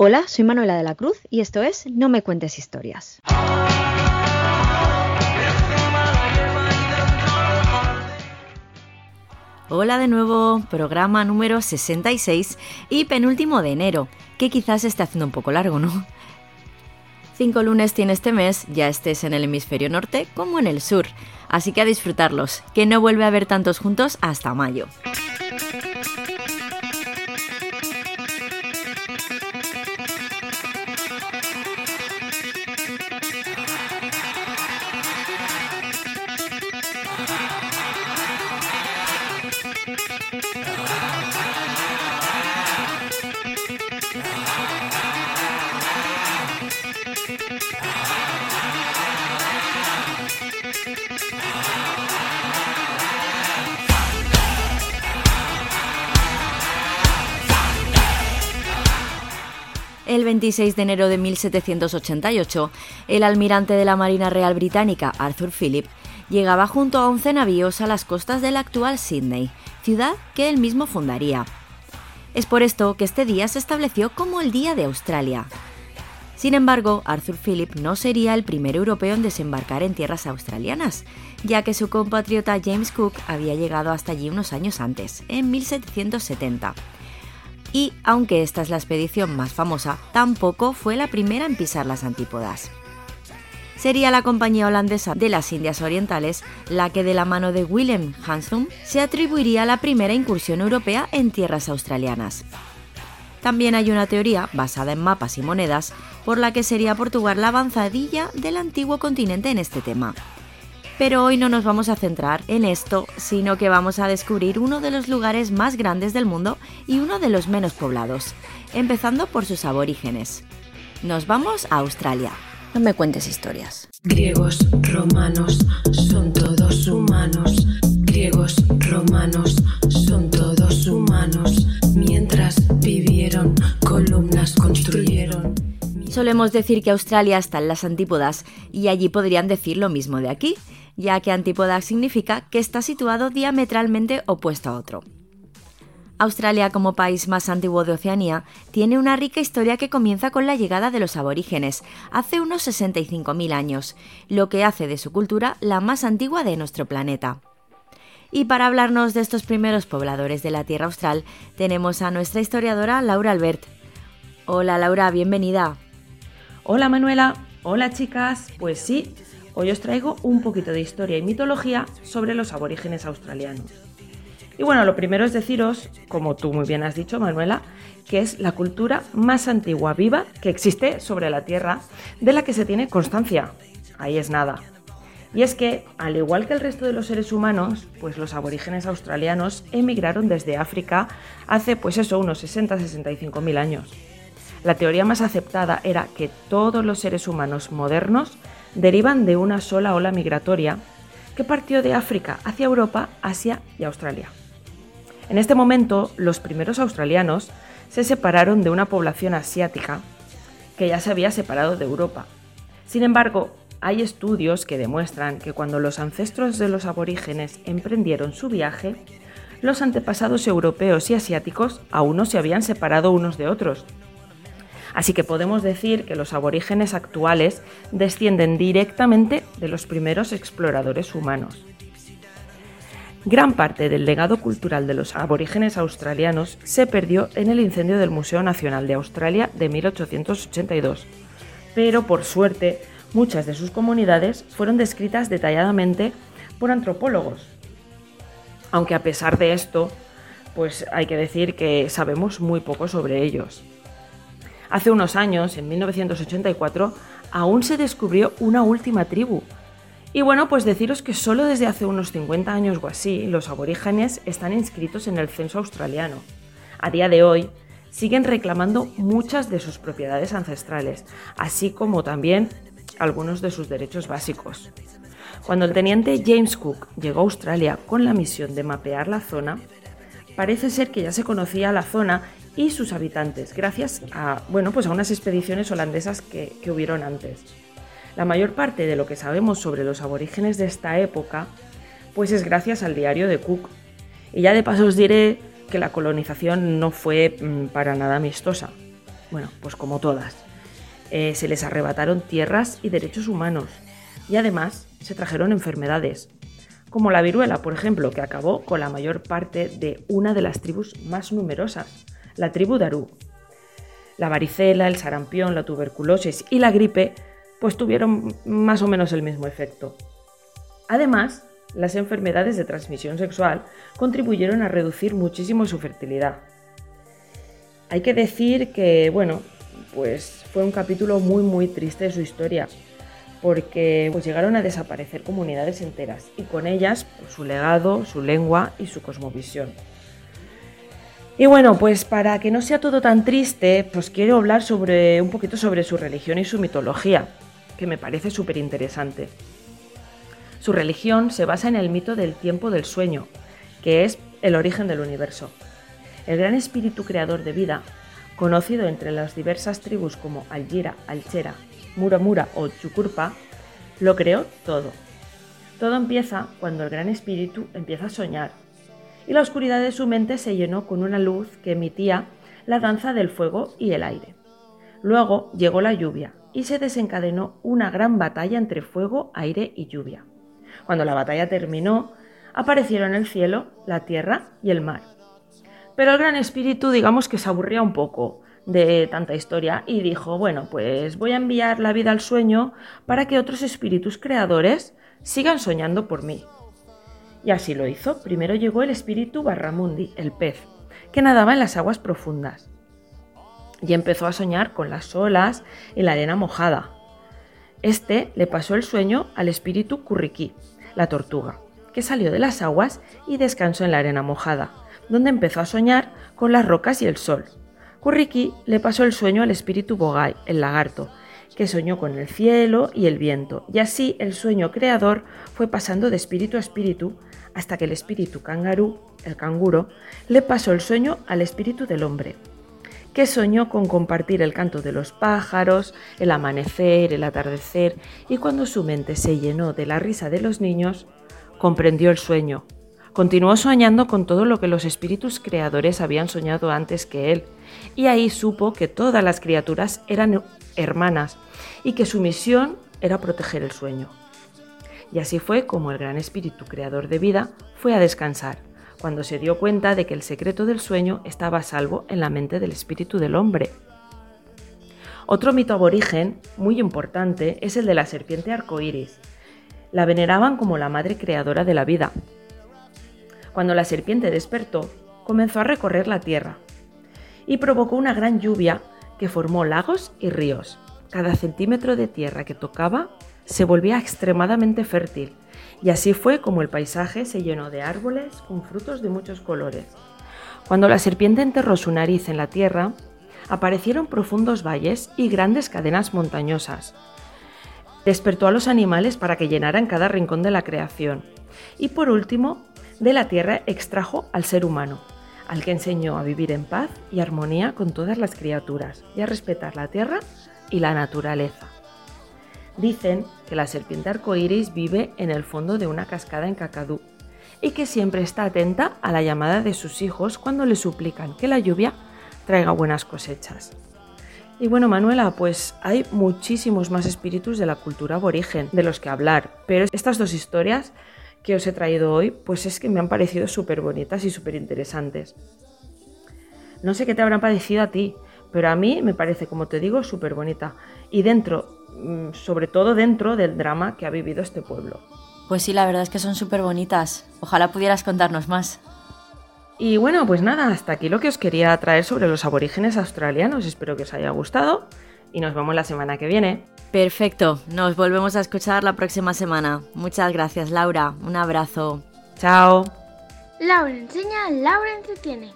Hola, soy Manuela de la Cruz y esto es No me cuentes historias. Hola de nuevo, programa número 66 y penúltimo de enero, que quizás esté haciendo un poco largo, ¿no? Cinco lunes tiene este mes, ya estés en el hemisferio norte como en el sur, así que a disfrutarlos, que no vuelve a haber tantos juntos hasta mayo. 26 de enero de 1788, el almirante de la Marina Real Británica, Arthur Phillip, llegaba junto a 11 navíos a las costas del actual Sydney, ciudad que él mismo fundaría. Es por esto que este día se estableció como el Día de Australia. Sin embargo, Arthur Phillip no sería el primer europeo en desembarcar en tierras australianas, ya que su compatriota James Cook había llegado hasta allí unos años antes, en 1770 y, aunque esta es la expedición más famosa, tampoco fue la primera en pisar las antípodas. Sería la compañía holandesa de las Indias Orientales la que de la mano de Willem Hansum se atribuiría la primera incursión europea en tierras australianas. También hay una teoría, basada en mapas y monedas, por la que sería Portugal la avanzadilla del antiguo continente en este tema, pero hoy no nos vamos a centrar en esto, sino que vamos a descubrir uno de los lugares más grandes del mundo y uno de los menos poblados, empezando por sus aborígenes. Nos vamos a Australia. No me cuentes historias. Griegos, romanos, son todos humanos. Griegos, romanos, son todos humanos. Mientras vivieron, columnas construyeron. Solemos decir que Australia está en las antípodas y allí podrían decir lo mismo de aquí, ya que antípoda significa que está situado diametralmente opuesto a otro. Australia, como país más antiguo de Oceanía, tiene una rica historia que comienza con la llegada de los aborígenes, hace unos 65.000 años, lo que hace de su cultura la más antigua de nuestro planeta. Y para hablarnos de estos primeros pobladores de la Tierra Austral, tenemos a nuestra historiadora Laura Albert. Hola Laura, bienvenida. Hola Manuela, hola chicas, pues sí, Hoy os traigo un poquito de historia y mitología sobre los aborígenes australianos. Y bueno, lo primero es deciros, como tú muy bien has dicho, Manuela, que es la cultura más antigua viva que existe sobre la Tierra, de la que se tiene constancia. Ahí es nada. Y es que, al igual que el resto de los seres humanos, pues los aborígenes australianos emigraron desde África hace, pues eso, unos 60-65 mil años. La teoría más aceptada era que todos los seres humanos modernos derivan de una sola ola migratoria que partió de África hacia Europa, Asia y Australia. En este momento, los primeros australianos se separaron de una población asiática que ya se había separado de Europa. Sin embargo, hay estudios que demuestran que cuando los ancestros de los aborígenes emprendieron su viaje, los antepasados europeos y asiáticos aún no se habían separado unos de otros, Así que podemos decir que los aborígenes actuales descienden directamente de los primeros exploradores humanos. Gran parte del legado cultural de los aborígenes australianos se perdió en el incendio del Museo Nacional de Australia de 1882, pero por suerte muchas de sus comunidades fueron descritas detalladamente por antropólogos. Aunque a pesar de esto, pues hay que decir que sabemos muy poco sobre ellos. Hace unos años, en 1984, aún se descubrió una última tribu. Y bueno, pues deciros que solo desde hace unos 50 años o así los aborígenes están inscritos en el censo australiano. A día de hoy, siguen reclamando muchas de sus propiedades ancestrales, así como también algunos de sus derechos básicos. Cuando el teniente James Cook llegó a Australia con la misión de mapear la zona, parece ser que ya se conocía la zona y sus habitantes, gracias a, bueno, pues a unas expediciones holandesas que, que hubieron antes. La mayor parte de lo que sabemos sobre los aborígenes de esta época, pues es gracias al diario de Cook. Y ya de paso os diré que la colonización no fue mm, para nada amistosa. Bueno, pues como todas. Eh, se les arrebataron tierras y derechos humanos. Y además se trajeron enfermedades, como la viruela, por ejemplo, que acabó con la mayor parte de una de las tribus más numerosas, la tribu Darú. La varicela, el sarampión, la tuberculosis y la gripe pues tuvieron más o menos el mismo efecto. Además, las enfermedades de transmisión sexual contribuyeron a reducir muchísimo su fertilidad. Hay que decir que, bueno, pues fue un capítulo muy muy triste de su historia, porque pues, llegaron a desaparecer comunidades enteras y con ellas pues, su legado, su lengua y su cosmovisión. Y bueno, pues para que no sea todo tan triste, pues quiero hablar sobre un poquito sobre su religión y su mitología, que me parece súper interesante. Su religión se basa en el mito del tiempo del sueño, que es el origen del universo. El gran espíritu creador de vida, conocido entre las diversas tribus como Algira, Alchera, Muramura o Chukurpa, lo creó todo. Todo empieza cuando el gran espíritu empieza a soñar, y la oscuridad de su mente se llenó con una luz que emitía la danza del fuego y el aire. Luego llegó la lluvia y se desencadenó una gran batalla entre fuego, aire y lluvia. Cuando la batalla terminó, aparecieron el cielo, la tierra y el mar. Pero el gran espíritu digamos que se aburría un poco de tanta historia y dijo, bueno, pues voy a enviar la vida al sueño para que otros espíritus creadores sigan soñando por mí. Y así lo hizo. Primero llegó el espíritu Barramundi, el pez, que nadaba en las aguas profundas. Y empezó a soñar con las olas y la arena mojada. Este le pasó el sueño al espíritu Curriquí, la tortuga, que salió de las aguas y descansó en la arena mojada, donde empezó a soñar con las rocas y el sol. Curriquí le pasó el sueño al espíritu Bogai, el lagarto, que soñó con el cielo y el viento, y así el sueño creador fue pasando de espíritu a espíritu hasta que el espíritu kangaroo, el canguro, le pasó el sueño al espíritu del hombre, que soñó con compartir el canto de los pájaros, el amanecer, el atardecer, y cuando su mente se llenó de la risa de los niños, comprendió el sueño. Continuó soñando con todo lo que los espíritus creadores habían soñado antes que él, y ahí supo que todas las criaturas eran hermanas y que su misión era proteger el sueño. Y así fue como el gran espíritu creador de vida fue a descansar, cuando se dio cuenta de que el secreto del sueño estaba a salvo en la mente del espíritu del hombre. Otro mito aborigen muy importante es el de la serpiente arcoíris. La veneraban como la madre creadora de la vida. Cuando la serpiente despertó, comenzó a recorrer la tierra y provocó una gran lluvia que formó lagos y ríos. Cada centímetro de tierra que tocaba se volvía extremadamente fértil y así fue como el paisaje se llenó de árboles con frutos de muchos colores. Cuando la serpiente enterró su nariz en la tierra, aparecieron profundos valles y grandes cadenas montañosas. Despertó a los animales para que llenaran cada rincón de la creación. Y por último, de la tierra extrajo al ser humano, al que enseñó a vivir en paz y armonía con todas las criaturas y a respetar la tierra y la naturaleza. Dicen que la serpiente arcoíris vive en el fondo de una cascada en Cacadú y que siempre está atenta a la llamada de sus hijos cuando le suplican que la lluvia traiga buenas cosechas. Y bueno, Manuela, pues hay muchísimos más espíritus de la cultura aborigen de los que hablar, pero estas dos historias que os he traído hoy, pues es que me han parecido súper bonitas y súper interesantes. No sé qué te habrán parecido a ti, pero a mí me parece, como te digo, súper bonita. Y dentro sobre todo dentro del drama que ha vivido este pueblo. Pues sí, la verdad es que son súper bonitas. Ojalá pudieras contarnos más. Y bueno, pues nada, hasta aquí lo que os quería traer sobre los aborígenes australianos. Espero que os haya gustado y nos vemos la semana que viene. Perfecto, nos volvemos a escuchar la próxima semana. Muchas gracias, Laura. Un abrazo. Chao. Laura enseña, Laura entretiene.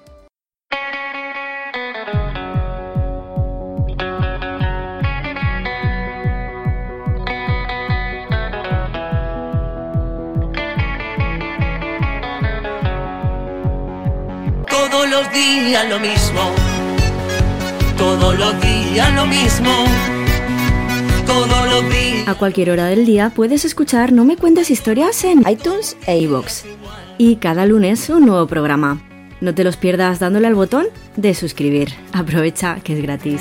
Los días lo mismo, todos los días lo mismo. Todos. A cualquier hora del día puedes escuchar No me cuentes historias en iTunes e iVoox. Y cada lunes un nuevo programa. No te los pierdas dándole al botón de suscribir. Aprovecha que es gratis.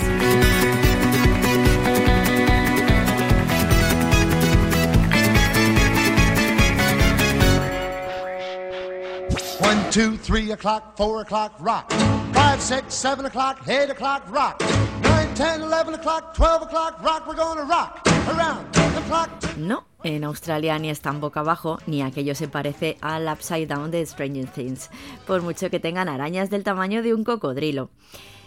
Two, three o'clock, four o'clock, rock. Five, six, seven o'clock, eight o'clock, rock. Nine, ten, eleven o'clock, twelve o'clock, rock. We're gonna rock around the clock. No, en Australia ni están boca abajo, ni aquello se parece al Upside Down de Stranger Things, por mucho que tengan arañas del tamaño de un cocodrilo.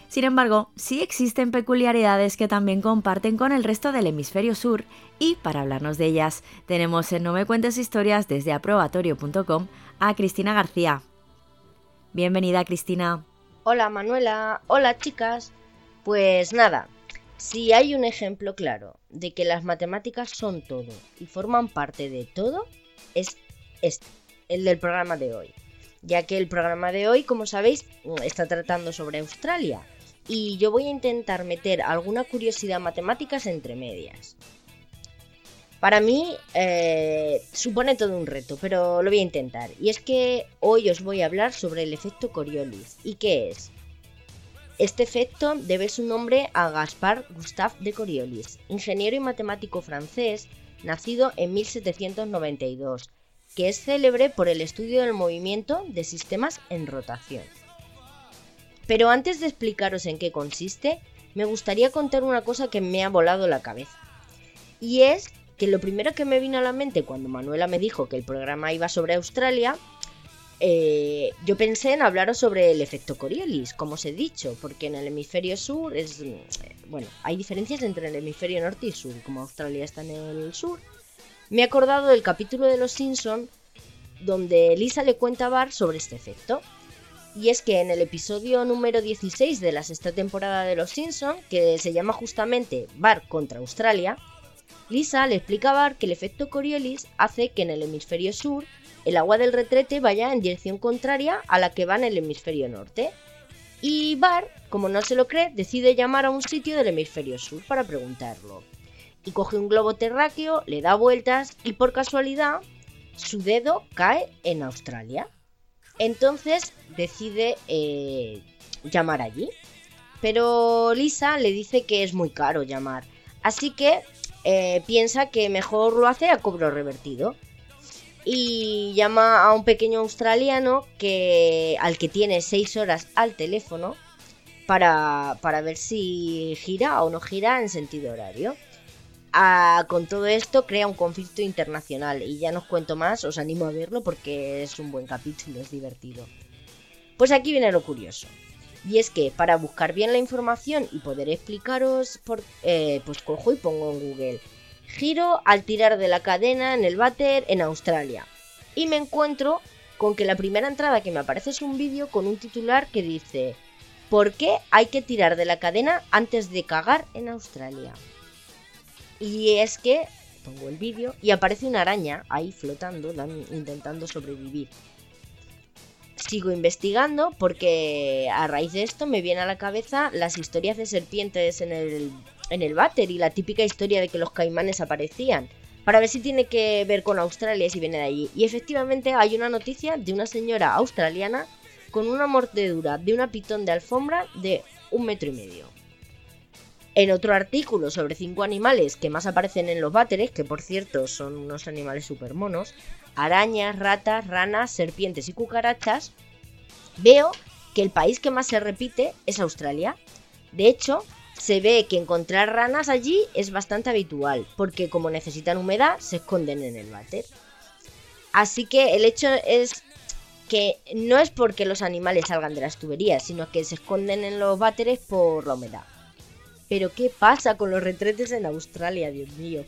Sin embargo, sí existen peculiaridades que también comparten con el resto del hemisferio sur y para hablarnos de ellas tenemos en No me cuentes historias desde aprobatorio.com a Cristina García. Bienvenida Cristina. Hola Manuela, hola chicas. Pues nada, si hay un ejemplo claro de que las matemáticas son todo y forman parte de todo, es este, el del programa de hoy. Ya que el programa de hoy, como sabéis, está tratando sobre Australia. Y yo voy a intentar meter alguna curiosidad matemáticas entre medias. Para mí eh, supone todo un reto, pero lo voy a intentar. Y es que hoy os voy a hablar sobre el efecto Coriolis. ¿Y qué es? Este efecto debe su nombre a Gaspard Gustave de Coriolis, ingeniero y matemático francés, nacido en 1792, que es célebre por el estudio del movimiento de sistemas en rotación. Pero antes de explicaros en qué consiste, me gustaría contar una cosa que me ha volado la cabeza. Y es que lo primero que me vino a la mente cuando Manuela me dijo que el programa iba sobre Australia, eh, yo pensé en hablaros sobre el efecto Coriolis, como os he dicho, porque en el hemisferio sur es... Bueno, hay diferencias entre el hemisferio norte y sur, como Australia está en el sur. Me he acordado del capítulo de Los Simpson donde Lisa le cuenta a Bart sobre este efecto. Y es que en el episodio número 16 de la sexta temporada de Los Simpson, que se llama justamente Bart contra Australia, Lisa le explica a Bart que el efecto Coriolis hace que en el hemisferio sur el agua del retrete vaya en dirección contraria a la que va en el hemisferio norte. Y Bart, como no se lo cree, decide llamar a un sitio del hemisferio sur para preguntarlo. Y coge un globo terráqueo, le da vueltas y por casualidad su dedo cae en Australia. Entonces decide eh, llamar allí. Pero Lisa le dice que es muy caro llamar. Así que eh, piensa que mejor lo hace a cobro revertido. Y llama a un pequeño australiano que, al que tiene 6 horas al teléfono para, para ver si gira o no gira en sentido horario. Ah, con todo esto crea un conflicto internacional y ya no os cuento más, os animo a verlo porque es un buen capítulo, es divertido. Pues aquí viene lo curioso. Y es que para buscar bien la información y poder explicaros, por, eh, pues cojo y pongo en Google giro al tirar de la cadena en el váter en Australia. Y me encuentro con que la primera entrada que me aparece es un vídeo con un titular que dice ¿Por qué hay que tirar de la cadena antes de cagar en Australia? Y es que pongo el vídeo y aparece una araña ahí flotando, intentando sobrevivir. Sigo investigando porque a raíz de esto me viene a la cabeza las historias de serpientes en el, en el váter y la típica historia de que los caimanes aparecían. Para ver si tiene que ver con Australia si viene de allí. Y efectivamente hay una noticia de una señora australiana con una mordedura de una pitón de alfombra de un metro y medio. En otro artículo sobre cinco animales que más aparecen en los váteres, que por cierto son unos animales super monos, arañas, ratas, ranas, serpientes y cucarachas, veo que el país que más se repite es Australia. De hecho, se ve que encontrar ranas allí es bastante habitual, porque como necesitan humedad, se esconden en el váter. Así que el hecho es que no es porque los animales salgan de las tuberías, sino que se esconden en los váteres por la humedad. Pero ¿qué pasa con los retretes en Australia, Dios mío?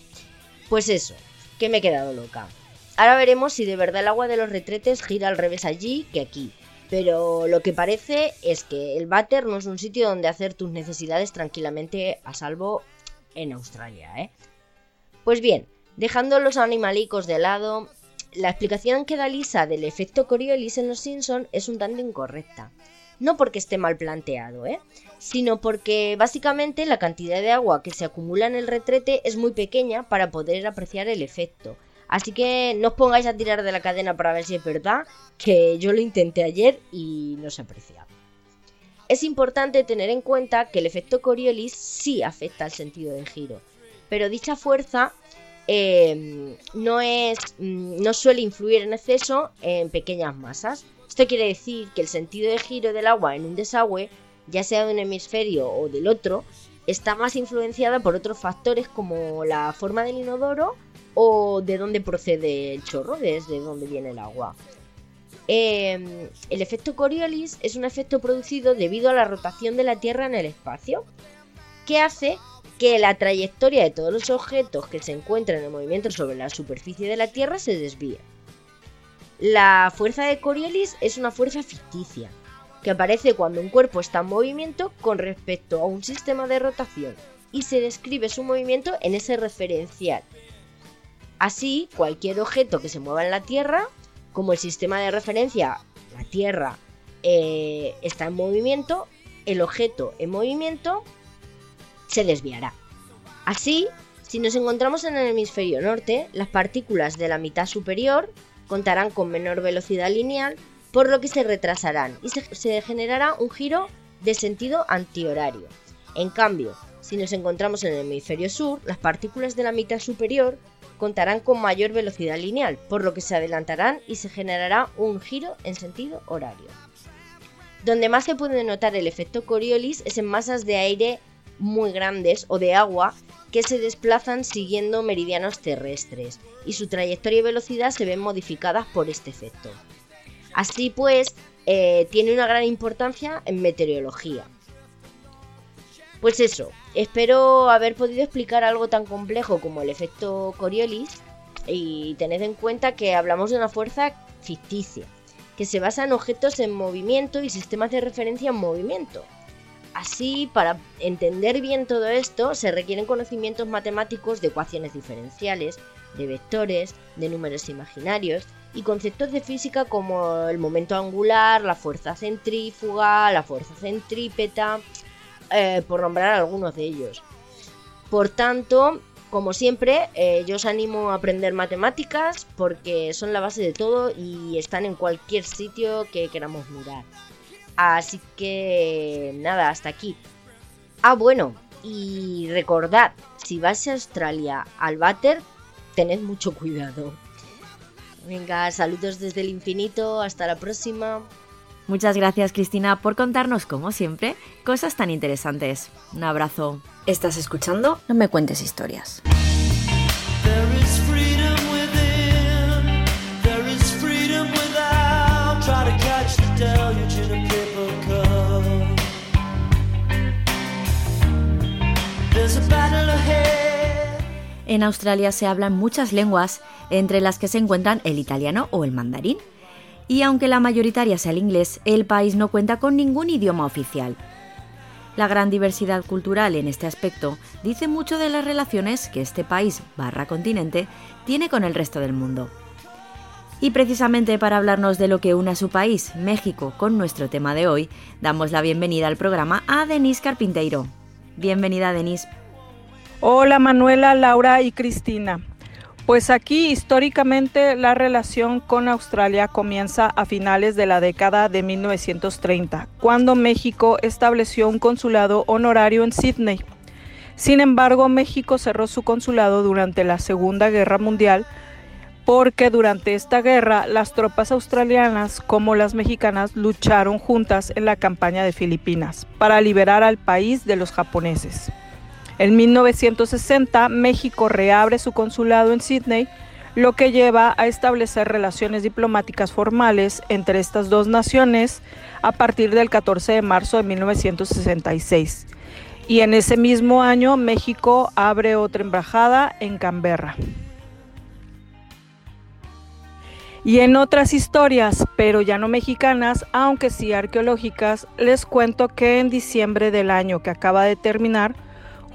Pues eso, que me he quedado loca. Ahora veremos si de verdad el agua de los retretes gira al revés allí que aquí. Pero lo que parece es que el váter no es un sitio donde hacer tus necesidades tranquilamente a salvo en Australia, ¿eh? Pues bien, dejando los animalicos de lado, la explicación que da Lisa del efecto Coriolis en los Simpson es un tanto incorrecta. No porque esté mal planteado, ¿eh? sino porque básicamente la cantidad de agua que se acumula en el retrete es muy pequeña para poder apreciar el efecto. Así que no os pongáis a tirar de la cadena para ver si es verdad, que yo lo intenté ayer y no se aprecia. Es importante tener en cuenta que el efecto Coriolis sí afecta al sentido de giro, pero dicha fuerza em, no, es, mm, no suele influir en exceso en pequeñas masas. Esto quiere decir que el sentido de giro del agua en un desagüe ya sea de un hemisferio o del otro, está más influenciada por otros factores como la forma del inodoro o de dónde procede el chorro, desde dónde viene el agua. Em, el efecto Coriolis es un efecto producido debido a la rotación de la Tierra en el espacio, que hace que la trayectoria de todos los objetos que se encuentran en movimiento sobre la superficie de la Tierra se desvíe. La fuerza de Coriolis es una fuerza ficticia, que aparece cuando un cuerpo está en movimiento con respecto a un sistema de rotación y se describe su movimiento en ese referencial. Así, cualquier objeto que se mueva en la Tierra, como el sistema de referencia, la Tierra, eh, está en movimiento, el objeto en movimiento se desviará. Así, si nos encontramos en el hemisferio norte, las partículas de la mitad superior contarán con menor velocidad lineal por lo que se retrasarán y se, generará un giro de sentido antihorario. En cambio, si nos encontramos en el hemisferio sur, las partículas de la mitad superior contarán con mayor velocidad lineal, por lo que se adelantarán y se generará un giro en sentido horario. Donde más se puede notar el efecto Coriolis es en masas de aire muy grandes o de agua que se desplazan siguiendo meridianos terrestres y su trayectoria y velocidad se ven modificadas por este efecto. Así pues, eh, tiene una gran importancia en meteorología. Pues eso, espero haber podido explicar algo tan complejo como el efecto Coriolis y tened en cuenta que hablamos de una fuerza ficticia, que se basa en objetos en movimiento y sistemas de referencia en movimiento. Así, para entender bien todo esto, se requieren conocimientos matemáticos de ecuaciones diferenciales, de vectores, de números imaginarios y conceptos de física como el momento angular, la fuerza centrífuga, la fuerza centrípeta, eh, por nombrar algunos de ellos. Por tanto, como siempre, eh, yo os animo a aprender matemáticas porque son la base de todo y están en cualquier sitio que queramos mirar. Así que nada, hasta aquí. Ah, bueno, y recordad, si vais a Australia al váter, tened mucho cuidado. Venga, saludos desde el infinito, hasta la próxima. Muchas gracias Cristina por contarnos, como siempre, cosas tan interesantes. Un abrazo. ¿Estás escuchando? No me cuentes historias. En Australia se hablan muchas lenguas, entre las que se encuentran el italiano o el mandarín. Y aunque la mayoritaria sea el inglés, el país no cuenta con ningún idioma oficial. La gran diversidad cultural en este aspecto dice mucho de las relaciones que este país barra continente tiene con el resto del mundo. Y precisamente para hablarnos de lo que une a su país, México, con nuestro tema de hoy, damos la bienvenida al programa a Denise Carpinteiro. Bienvenida, Denise. Hola Manuela, Laura y Cristina. Pues aquí históricamente la relación con Australia comienza a finales de la década de 1930, cuando México estableció un consulado honorario en Sydney. Sin embargo, México cerró su consulado durante la Segunda Guerra Mundial porque durante esta guerra las tropas australianas como las mexicanas lucharon juntas en la campaña de Filipinas para liberar al país de los japoneses. En 1960, México reabre su consulado en Sydney, lo que lleva a establecer relaciones diplomáticas formales entre estas dos naciones a partir del 14 de marzo de 1966. Y en ese mismo año, México abre otra embajada en Canberra. Y en otras historias, pero ya no mexicanas, aunque sí arqueológicas, les cuento que en diciembre del año que acaba de terminar,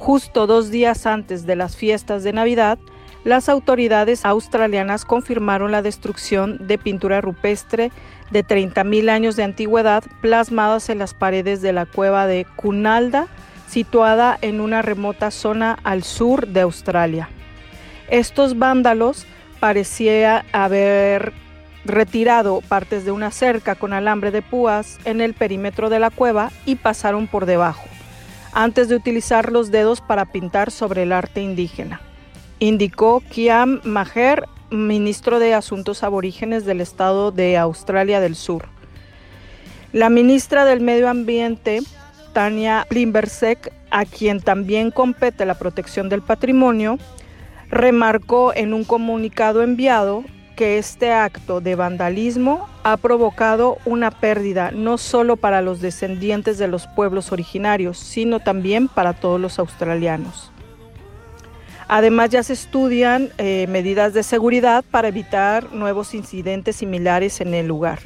justo dos días antes de las fiestas de Navidad, las autoridades australianas confirmaron la destrucción de pintura rupestre de 30.000 años de antigüedad plasmadas en las paredes de la cueva de Cunalda, situada en una remota zona al sur de Australia. Estos vándalos parecían haber retirado partes de una cerca con alambre de púas en el perímetro de la cueva y pasaron por debajo, antes de utilizar los dedos para pintar sobre el arte indígena. Indicó Kiam Maher, ministro de Asuntos Aborígenes del Estado de Australia del Sur. La ministra del Medio Ambiente, Tania Limbersek, a quien también compete la protección del patrimonio, remarcó en un comunicado enviado que este acto de vandalismo ha provocado una pérdida no solo para los descendientes de los pueblos originarios, sino también para todos los australianos. Además ya se estudian eh, medidas de seguridad para evitar nuevos incidentes similares en el lugar.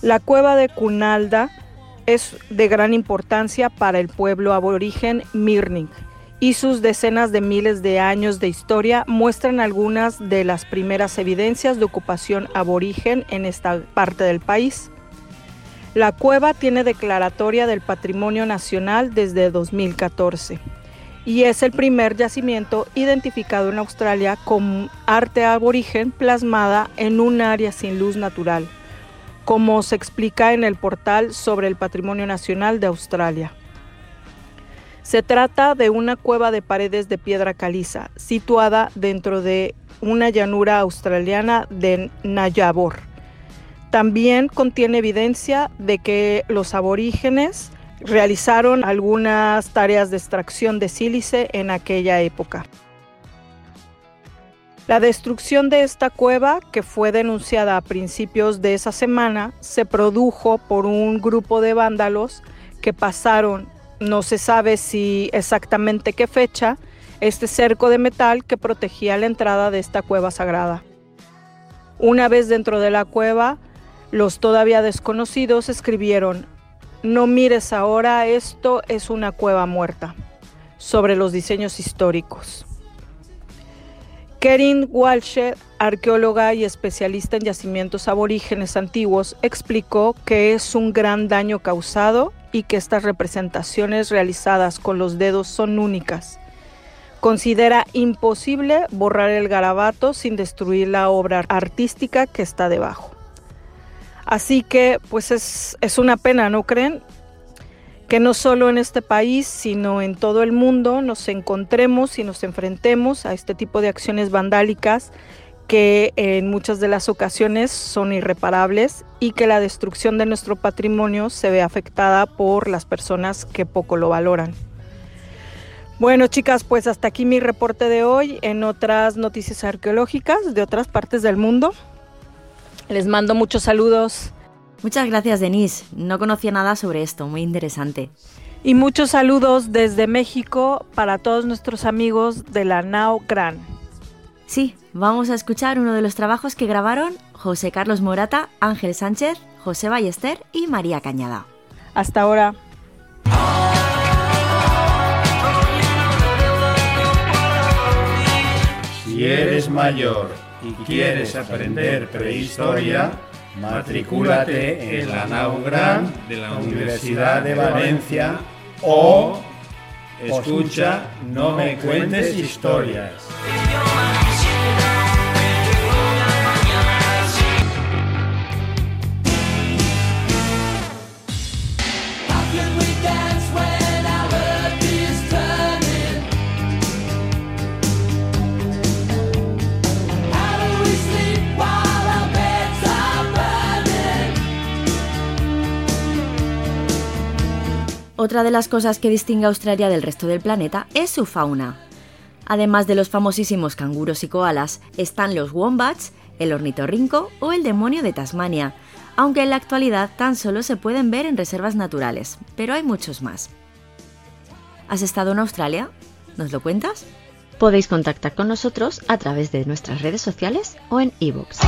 La cueva de Cunalda es de gran importancia para el pueblo aborigen Mirning y sus decenas de miles de años de historia muestran algunas de las primeras evidencias de ocupación aborigen en esta parte del país. La cueva tiene declaratoria del Patrimonio Nacional desde 2014 y es el primer yacimiento identificado en Australia con arte aborigen plasmada en un área sin luz natural, como se explica en el portal sobre el Patrimonio Nacional de Australia. Se trata de una cueva de paredes de piedra caliza, situada dentro de una llanura australiana de Nayabor. También contiene evidencia de que los aborígenes realizaron algunas tareas de extracción de sílice en aquella época. La destrucción de esta cueva, que fue denunciada a principios de esa semana, se produjo por un grupo de vándalos que pasaron no se sabe si exactamente qué fecha, este cerco de metal que protegía la entrada de esta cueva sagrada. Una vez dentro de la cueva, los todavía desconocidos escribieron, no mires ahora, esto es una cueva muerta, sobre los diseños históricos. Kerin Walsh, arqueóloga y especialista en yacimientos aborígenes antiguos, explicó que es un gran daño causado y que estas representaciones realizadas con los dedos son únicas. Considera imposible borrar el garabato sin destruir la obra artística que está debajo. Así que pues es, es una pena, ¿no creen? Que no solo en este país, sino en todo el mundo nos encontremos y nos enfrentemos a este tipo de acciones vandálicas que en muchas de las ocasiones son irreparables y que la destrucción de nuestro patrimonio se ve afectada por las personas que poco lo valoran. Bueno chicas, pues hasta aquí mi reporte de hoy en otras noticias arqueológicas de otras partes del mundo. Les mando muchos saludos. Muchas gracias Denise, no conocía nada sobre esto, muy interesante. Y muchos saludos desde México para todos nuestros amigos de la Nao Gran. Sí, vamos a escuchar uno de los trabajos que grabaron José Carlos Morata, Ángel Sánchez, José Ballester y María Cañada. Hasta ahora. Si eres mayor y quieres aprender prehistoria, matricúlate en la NAUGRAN de la Universidad de Valencia o escucha No me cuentes historias. Otra de las cosas que distingue a Australia del resto del planeta es su fauna. Además de los famosísimos canguros y koalas, están los wombats, el ornitorrinco o el demonio de Tasmania, aunque en la actualidad tan solo se pueden ver en reservas naturales, pero hay muchos más. ¿Has estado en Australia? ¿Nos lo cuentas? Podéis contactar con nosotros a través de nuestras redes sociales o en ebooks.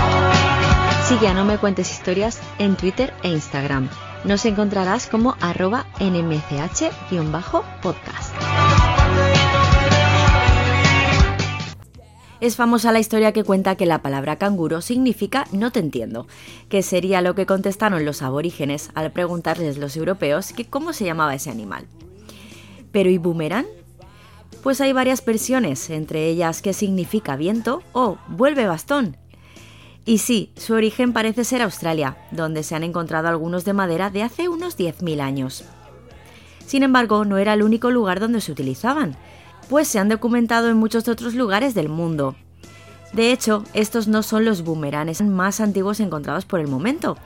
Sigue a No Me Cuentes Historias en Twitter e Instagram nos encontrarás como arroba nmch-podcast. Es famosa la historia que cuenta que la palabra canguro significa no te entiendo, que sería lo que contestaron los aborígenes al preguntarles los europeos que cómo se llamaba ese animal. Pero ¿y boomerang? Pues hay varias versiones, entre ellas que significa viento o vuelve bastón. Y sí, su origen parece ser Australia, donde se han encontrado algunos de madera de hace unos 10.000 años. Sin embargo, no era el único lugar donde se utilizaban, pues se han documentado en muchos otros lugares del mundo. De hecho, estos no son los boomeranes más antiguos encontrados por el momento,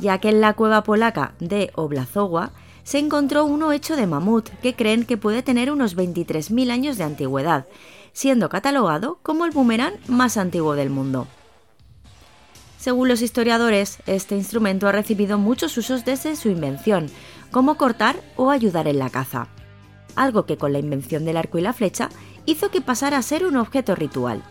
ya que en la cueva polaca de Oblazowa se encontró uno hecho de mamut que creen que puede tener unos 23.000 años de antigüedad, siendo catalogado como el boomerang más antiguo del mundo. Según los historiadores, este instrumento ha recibido muchos usos desde su invención, como cortar o ayudar en la caza algo que con la invención del arco y la flecha hizo que pasara a ser un objeto ritual.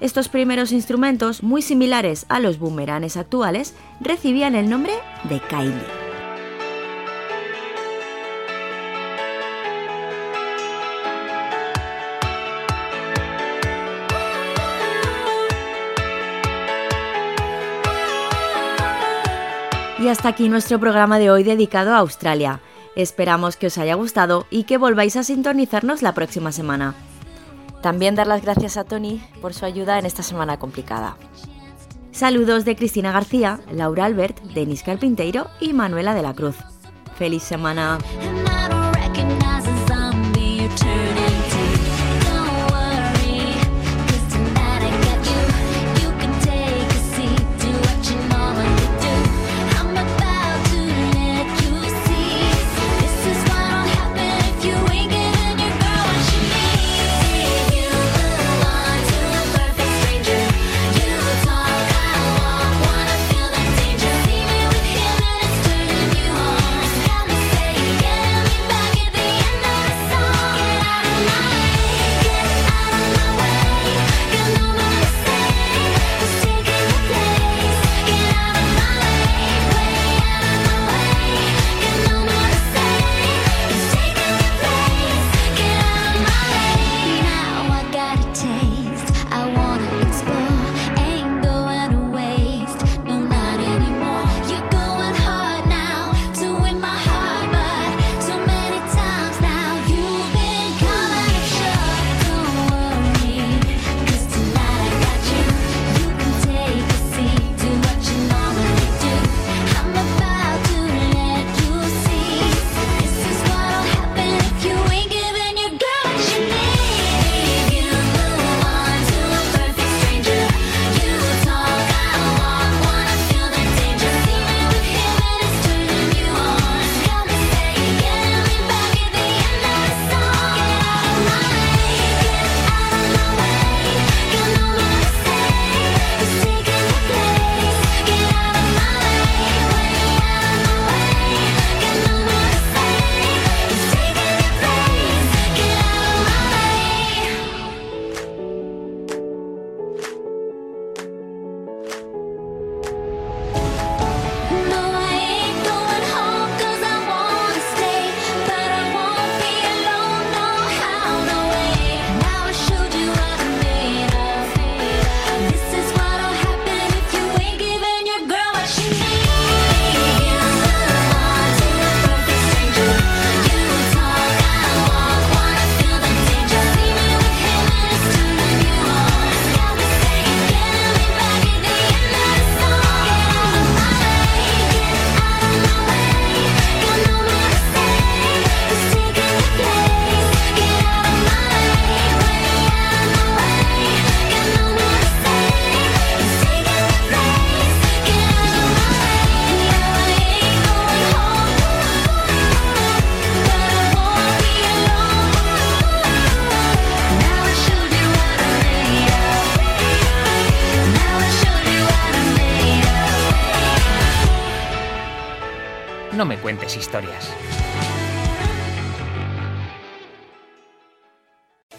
Estos primeros instrumentos, muy similares a los boomeranes actuales, recibían el nombre de Kylie. Y hasta aquí nuestro programa de hoy dedicado a Australia. Esperamos que os haya gustado y que volváis a sintonizarnos la próxima semana. También dar las gracias a Tony por su ayuda en esta semana complicada. Saludos de Cristina García, Laura Albert, Denis Carpinteiro y Manuela de la Cruz. ¡Feliz semana!